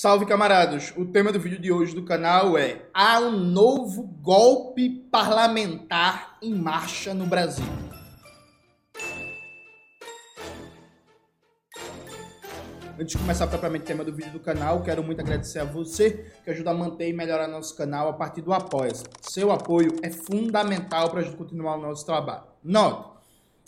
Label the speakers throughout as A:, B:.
A: Salve camaradas! O tema do vídeo de hoje do canal é Há um novo golpe parlamentar em marcha no Brasil. Antes de começar propriamente o tema do vídeo do canal, quero muito agradecer a você que ajuda a manter e melhorar nosso canal a partir do apoio. Seu apoio é fundamental para a gente continuar o nosso trabalho. Note,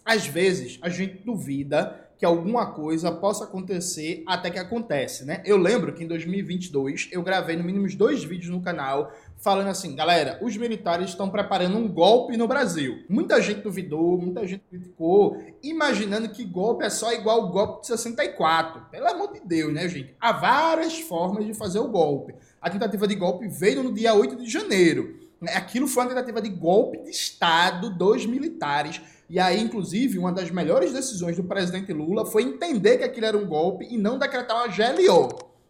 A: às vezes a gente duvida que alguma coisa possa acontecer até que acontece, né? Eu lembro que em 2022 eu gravei no mínimo dois vídeos no canal falando assim, galera, os militares estão preparando um golpe no Brasil. Muita gente duvidou, muita gente criticou, imaginando que golpe é só igual o golpe de 64. Pelo amor de Deus, né, gente? Há várias formas de fazer o golpe. A tentativa de golpe veio no dia 8 de janeiro. Aquilo foi uma tentativa de golpe de Estado dos militares e aí, inclusive, uma das melhores decisões do presidente Lula foi entender que aquilo era um golpe e não decretar uma GLO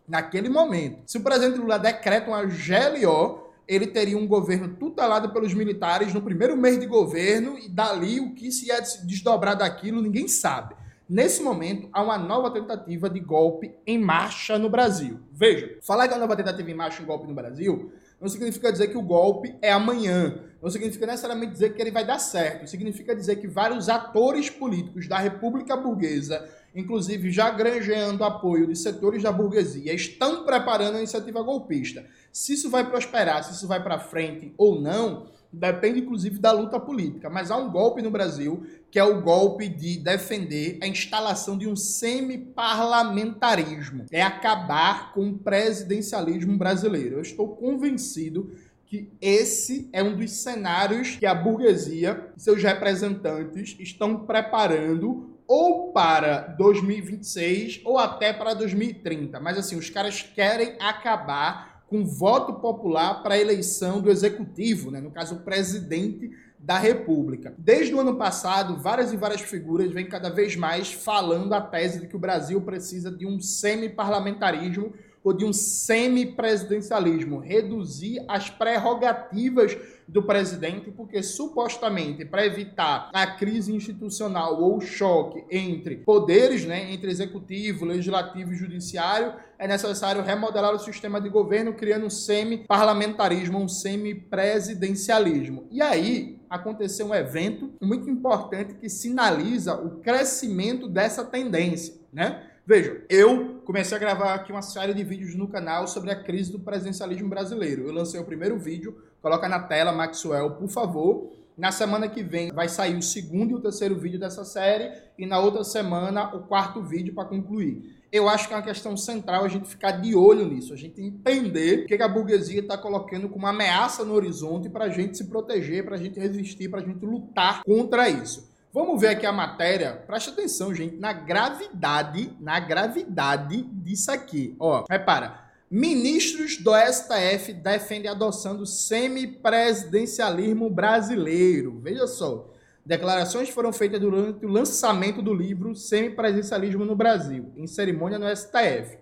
A: naquele momento. Se o presidente Lula decreta uma GLO, ele teria um governo tutelado pelos militares no primeiro mês de governo e dali o que se ia desdobrar daquilo ninguém sabe. Nesse momento, há uma nova tentativa de golpe em marcha no Brasil. Veja, falar que há uma nova tentativa em marcha em golpe no Brasil não significa dizer que o golpe é amanhã. Não significa necessariamente dizer que ele vai dar certo. Significa dizer que vários atores políticos da República Burguesa, inclusive já granjeando apoio de setores da burguesia, estão preparando a iniciativa golpista. Se isso vai prosperar, se isso vai para frente ou não, depende inclusive da luta política. Mas há um golpe no Brasil que é o golpe de defender a instalação de um semi-parlamentarismo. É acabar com o presidencialismo brasileiro. Eu estou convencido que esse é um dos cenários que a burguesia e seus representantes estão preparando ou para 2026 ou até para 2030. Mas assim, os caras querem acabar com voto popular para a eleição do executivo, né? no caso, o presidente da República. Desde o ano passado, várias e várias figuras vêm cada vez mais falando a tese de que o Brasil precisa de um semi-parlamentarismo ou de um semi-presidencialismo, reduzir as prerrogativas do presidente, porque supostamente para evitar a crise institucional ou choque entre poderes, né, entre executivo, legislativo e judiciário, é necessário remodelar o sistema de governo, criando um semi-parlamentarismo, um semi-presidencialismo. E aí aconteceu um evento muito importante que sinaliza o crescimento dessa tendência, né? Vejam, eu comecei a gravar aqui uma série de vídeos no canal sobre a crise do presidencialismo brasileiro. Eu lancei o primeiro vídeo, coloca na tela, Maxwell, por favor. Na semana que vem vai sair o segundo e o terceiro vídeo dessa série e na outra semana o quarto vídeo para concluir. Eu acho que é uma questão central a gente ficar de olho nisso, a gente entender o que a burguesia está colocando como ameaça no horizonte para a gente se proteger, para a gente resistir, para a gente lutar contra isso. Vamos ver aqui a matéria. Preste atenção, gente, na gravidade, na gravidade disso aqui. Ó, repara. Ministros do STF defendem a adoção do semipresidencialismo brasileiro. Veja só. Declarações foram feitas durante o lançamento do livro Semipresidencialismo no Brasil, em cerimônia no STF.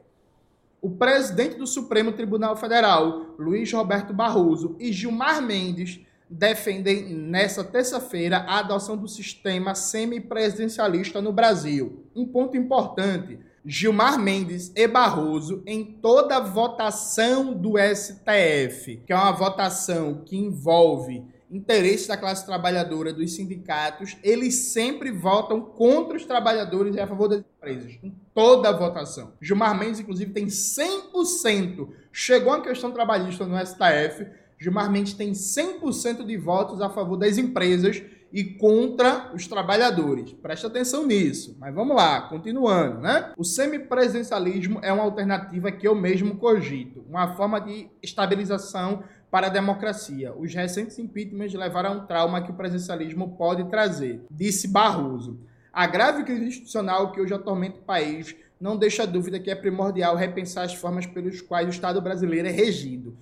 A: O presidente do Supremo Tribunal Federal, Luiz Roberto Barroso, e Gilmar Mendes defendem nessa terça-feira a adoção do sistema semipresidencialista no Brasil. Um ponto importante: Gilmar Mendes e Barroso, em toda votação do STF, que é uma votação que envolve interesses da classe trabalhadora, dos sindicatos, eles sempre votam contra os trabalhadores e a favor das empresas. Em toda votação. Gilmar Mendes, inclusive, tem 100%. Chegou a questão trabalhista no STF Gilmar Mendes tem 100% de votos a favor das empresas e contra os trabalhadores. Preste atenção nisso. Mas vamos lá, continuando, né? O semipresidencialismo é uma alternativa que eu mesmo cogito, uma forma de estabilização para a democracia. Os recentes impeachments levaram a um trauma que o presidencialismo pode trazer, disse Barroso. A grave crise institucional que hoje atormenta o país não deixa dúvida que é primordial repensar as formas pelas quais o Estado brasileiro é regido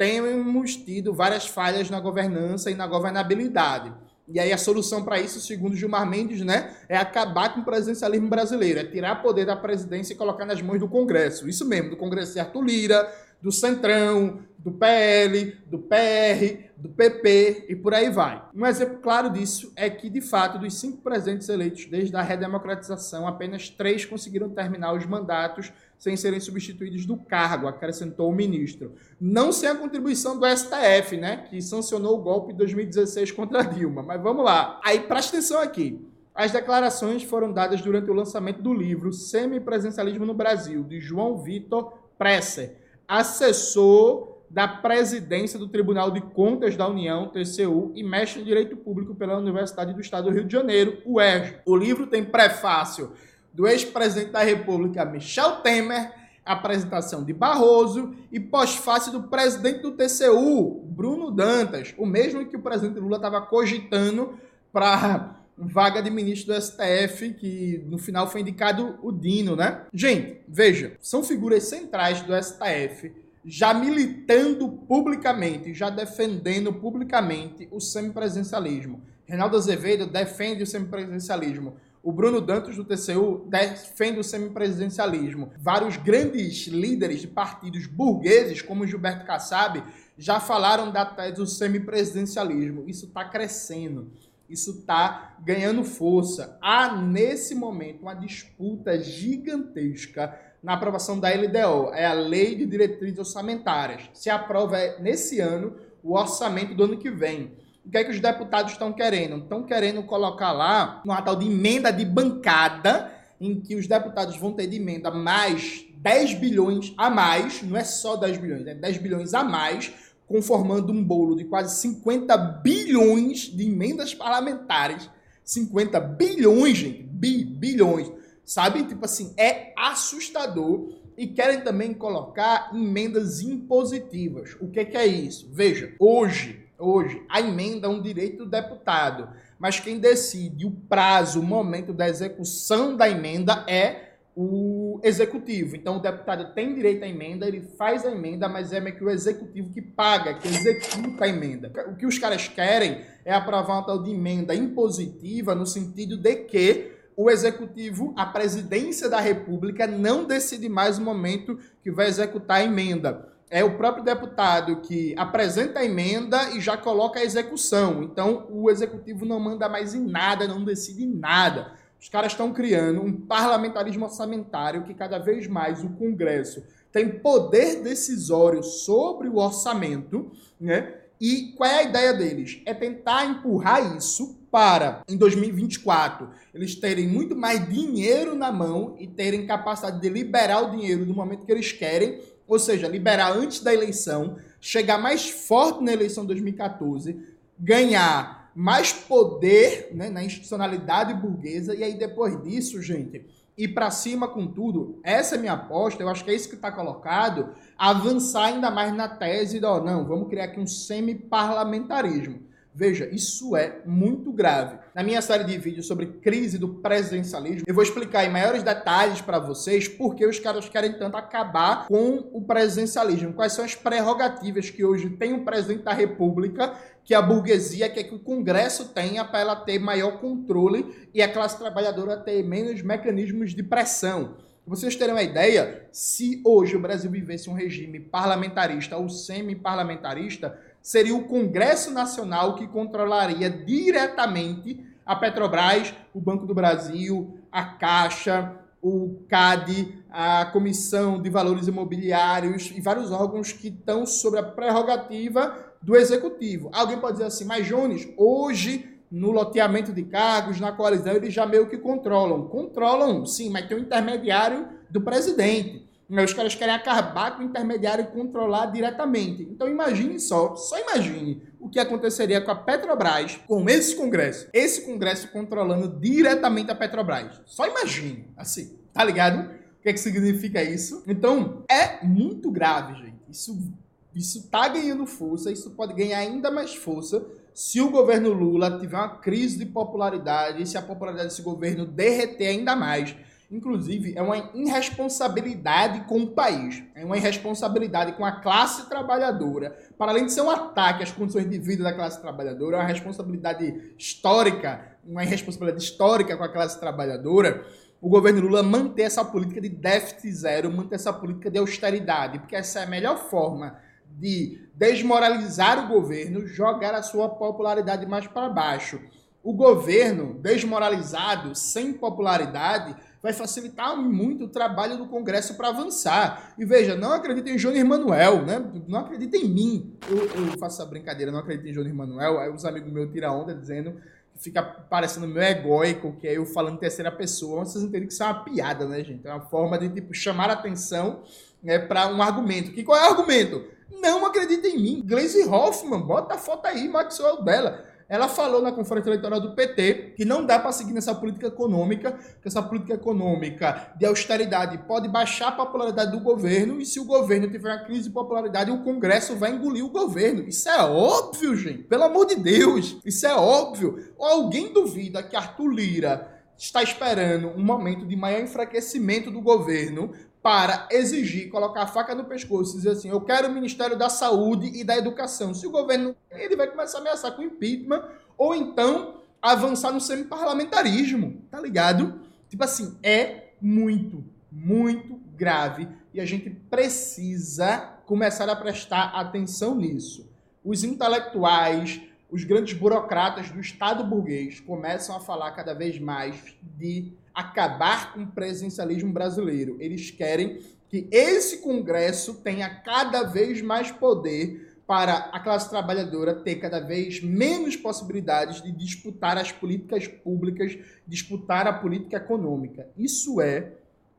A: temos tido várias falhas na governança e na governabilidade. E aí a solução para isso, segundo Gilmar Mendes, né, é acabar com o presidencialismo brasileiro, é tirar poder da presidência e colocar nas mãos do Congresso. Isso mesmo, do Congresso de Arthur Lira, do Centrão, do PL, do PR, do PP e por aí vai. Um exemplo claro disso é que, de fato, dos cinco presidentes eleitos desde a redemocratização, apenas três conseguiram terminar os mandatos sem serem substituídos do cargo, acrescentou o ministro. Não sem a contribuição do STF, né, que sancionou o golpe de 2016 contra Dilma. Mas vamos lá. Aí presta atenção aqui. As declarações foram dadas durante o lançamento do livro Semipresencialismo no Brasil, de João Vitor Presser, assessor da presidência do Tribunal de Contas da União, TCU, e mestre em Direito Público pela Universidade do Estado do Rio de Janeiro, UERJ. O livro tem prefácio do ex-presidente da República, Michel Temer, apresentação de Barroso e pós-fácil do presidente do TCU, Bruno Dantas, o mesmo que o presidente Lula estava cogitando para vaga de ministro do STF, que no final foi indicado o Dino, né? Gente, veja, são figuras centrais do STF já militando publicamente, já defendendo publicamente o semipresencialismo. Reinaldo Azevedo defende o semipresencialismo. O Bruno Dantas, do TCU, defende o semipresidencialismo. Vários grandes líderes de partidos burgueses, como Gilberto Kassab, já falaram da tese do semipresidencialismo. Isso está crescendo. Isso está ganhando força. Há, nesse momento, uma disputa gigantesca na aprovação da LDO, é a Lei de Diretrizes Orçamentárias. Se aprova nesse ano o orçamento do ano que vem. O que é que os deputados estão querendo? Estão querendo colocar lá uma tal de emenda de bancada, em que os deputados vão ter de emenda mais 10 bilhões a mais, não é só 10 bilhões, é 10 bilhões a mais, conformando um bolo de quase 50 bilhões de emendas parlamentares. 50 bilhões, gente, bi, bilhões Sabe? Tipo assim, é assustador e querem também colocar emendas impositivas. O que, que é isso? Veja, hoje, hoje, a emenda é um direito do deputado, mas quem decide o prazo, o momento da execução da emenda é o executivo. Então o deputado tem direito à emenda, ele faz a emenda, mas é meio que o executivo que paga, que executa a emenda. O que os caras querem é aprovar uma tal de emenda impositiva no sentido de que o executivo, a presidência da República, não decide mais o momento que vai executar a emenda. É o próprio deputado que apresenta a emenda e já coloca a execução. Então, o executivo não manda mais em nada, não decide em nada. Os caras estão criando um parlamentarismo orçamentário que cada vez mais o Congresso tem poder decisório sobre o orçamento, né? E qual é a ideia deles? É tentar empurrar isso para, em 2024, eles terem muito mais dinheiro na mão e terem capacidade de liberar o dinheiro no momento que eles querem, ou seja, liberar antes da eleição, chegar mais forte na eleição de 2014, ganhar mais poder né, na institucionalidade burguesa, e aí depois disso, gente, ir para cima com tudo. Essa é minha aposta, eu acho que é isso que está colocado, avançar ainda mais na tese ó, não, vamos criar aqui um semi-parlamentarismo. Veja, isso é muito grave. Na minha série de vídeos sobre crise do presidencialismo, eu vou explicar em maiores detalhes para vocês por que os caras querem tanto acabar com o presidencialismo. Quais são as prerrogativas que hoje tem o presidente da República que a burguesia quer que o Congresso tenha para ela ter maior controle e a classe trabalhadora ter menos mecanismos de pressão. Vocês terem uma ideia, se hoje o Brasil vivesse um regime parlamentarista ou semi-parlamentarista, seria o Congresso Nacional que controlaria diretamente a Petrobras, o Banco do Brasil, a Caixa, o CAD, a Comissão de Valores Imobiliários e vários órgãos que estão sob a prerrogativa do Executivo. Alguém pode dizer assim, mas Jones, hoje no loteamento de cargos, na coalizão, eles já meio que controlam. Controlam, sim, mas tem um intermediário do presidente. Os caras querem acabar com o intermediário e controlar diretamente. Então imagine só, só imagine o que aconteceria com a Petrobras, com esse Congresso. Esse Congresso controlando diretamente a Petrobras. Só imagine, assim, tá ligado? O que, é que significa isso? Então, é muito grave, gente. Isso, isso tá ganhando força, isso pode ganhar ainda mais força se o governo Lula tiver uma crise de popularidade, se a popularidade desse governo derreter ainda mais Inclusive, é uma irresponsabilidade com o país, é uma irresponsabilidade com a classe trabalhadora. Para além de ser um ataque às condições de vida da classe trabalhadora, é uma responsabilidade histórica, uma irresponsabilidade histórica com a classe trabalhadora, o governo Lula manter essa política de déficit zero, manter essa política de austeridade, porque essa é a melhor forma de desmoralizar o governo, jogar a sua popularidade mais para baixo. O governo desmoralizado, sem popularidade, vai facilitar muito o trabalho do Congresso para avançar. E veja, não acredita em Júnior Manuel, né? Não acredita em mim. Eu, eu faço essa brincadeira, não acredito em Júnior Manuel. Aí os amigos meus tiram onda dizendo fica parecendo meio egóico, que é eu falando em terceira pessoa. Vocês entendem que isso é uma piada, né, gente? É uma forma de tipo chamar atenção né, para um argumento. Que qual é o argumento? Não acredita em mim. Glaze Hoffman, bota a foto aí, Maxwell dela. Ela falou na conferência eleitoral do PT que não dá para seguir nessa política econômica, que essa política econômica de austeridade pode baixar a popularidade do governo e se o governo tiver uma crise de popularidade, o Congresso vai engolir o governo. Isso é óbvio, gente. Pelo amor de Deus, isso é óbvio. Ou alguém duvida que Arthur Lira está esperando um momento de maior enfraquecimento do governo para exigir, colocar a faca no pescoço e dizer assim: eu quero o Ministério da Saúde e da Educação. Se o governo. Ele vai começar a ameaçar com impeachment ou então avançar no semi-parlamentarismo, tá ligado? Tipo assim, é muito, muito grave e a gente precisa começar a prestar atenção nisso. Os intelectuais, os grandes burocratas do Estado burguês começam a falar cada vez mais de acabar com o presidencialismo brasileiro. Eles querem que esse Congresso tenha cada vez mais poder para a classe trabalhadora ter cada vez menos possibilidades de disputar as políticas públicas, disputar a política econômica. Isso é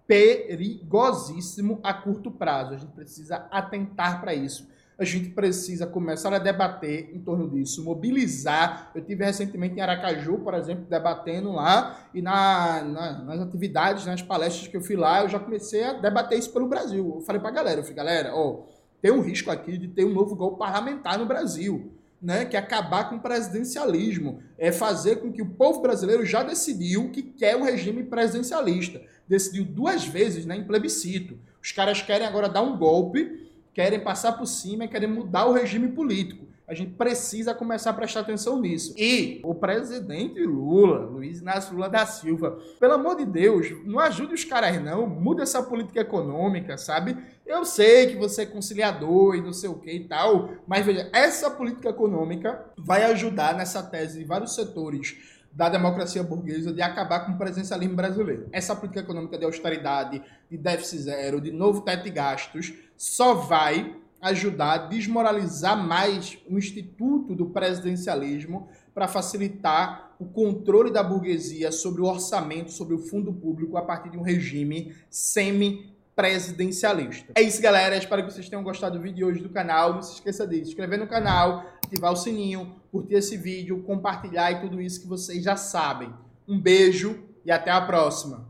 A: perigosíssimo a curto prazo. A gente precisa atentar para isso a gente precisa começar a debater em torno disso, mobilizar. Eu tive recentemente em Aracaju, por exemplo, debatendo lá, e na, na, nas atividades, nas palestras que eu fui lá, eu já comecei a debater isso pelo Brasil. Eu falei para a galera, eu falei, galera, ó, tem um risco aqui de ter um novo golpe parlamentar no Brasil. Né, que é acabar com o presidencialismo, é fazer com que o povo brasileiro já decidiu que quer um regime presidencialista. Decidiu duas vezes né, em plebiscito. Os caras querem agora dar um golpe querem passar por cima querem mudar o regime político. A gente precisa começar a prestar atenção nisso. E o presidente Lula, Luiz Inácio Lula da Silva, pelo amor de Deus, não ajude os caras não, muda essa política econômica, sabe? Eu sei que você é conciliador e não sei o que e tal, mas veja, essa política econômica vai ajudar nessa tese de vários setores da democracia burguesa de acabar com o presencialismo brasileiro. Essa política econômica de austeridade, de déficit zero, de novo teto de gastos, só vai ajudar a desmoralizar mais o instituto do presidencialismo para facilitar o controle da burguesia sobre o orçamento, sobre o fundo público a partir de um regime semi presidencialista. É isso, galera. Espero que vocês tenham gostado do vídeo de hoje do canal. Não se esqueça de se inscrever no canal, ativar o sininho, curtir esse vídeo, compartilhar e tudo isso que vocês já sabem. Um beijo e até a próxima.